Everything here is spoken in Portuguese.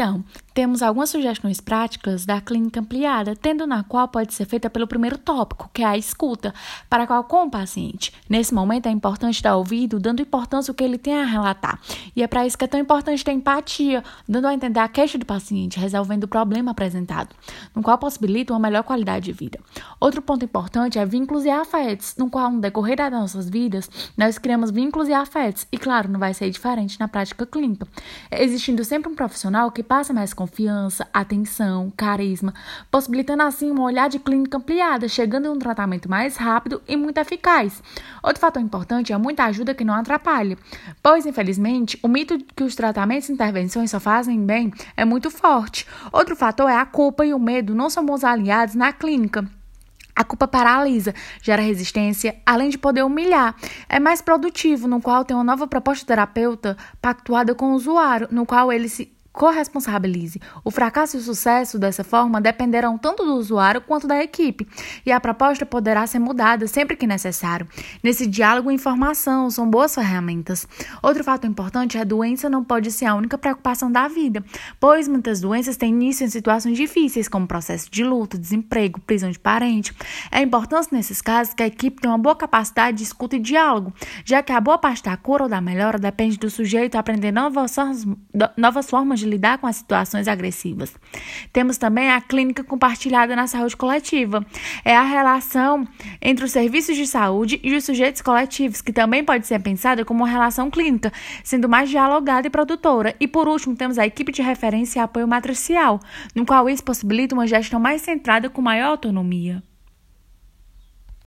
Então, temos algumas sugestões práticas da clínica ampliada, tendo na qual pode ser feita pelo primeiro tópico, que é a escuta, para qual com o paciente. Nesse momento é importante dar ouvido, dando importância ao que ele tem a relatar. E é para isso que é tão importante ter empatia, dando a entender a queixa do paciente, resolvendo o problema apresentado, no qual possibilita uma melhor qualidade de vida. Outro ponto importante é vínculos e afetos, no qual no decorrer das nossas vidas nós criamos vínculos e afetos, e claro, não vai ser diferente na prática clínica, existindo sempre um profissional que passa mais confiança confiança, atenção, carisma, possibilitando assim uma olhar de clínica ampliada, chegando em um tratamento mais rápido e muito eficaz. Outro fator importante é muita ajuda que não atrapalhe, pois infelizmente o mito de que os tratamentos e intervenções só fazem bem é muito forte. Outro fator é a culpa e o medo não somos aliados na clínica. A culpa paralisa, gera resistência, além de poder humilhar. É mais produtivo, no qual tem uma nova proposta terapeuta pactuada com o usuário, no qual ele se corresponsabilize. O fracasso e o sucesso dessa forma dependerão tanto do usuário quanto da equipe, e a proposta poderá ser mudada sempre que necessário. Nesse diálogo, informação são boas ferramentas. Outro fato importante é a doença não pode ser a única preocupação da vida, pois muitas doenças têm início em situações difíceis, como processo de luto, desemprego, prisão de parente. É importante nesses casos que a equipe tenha uma boa capacidade de escuta e diálogo, já que a boa parte da cura ou da melhora depende do sujeito aprender novas, formas de lidar com as situações agressivas. Temos também a clínica compartilhada na saúde coletiva. É a relação entre os serviços de saúde e os sujeitos coletivos, que também pode ser pensada como uma relação clínica, sendo mais dialogada e produtora. E por último, temos a equipe de referência e apoio matricial, no qual isso possibilita uma gestão mais centrada com maior autonomia.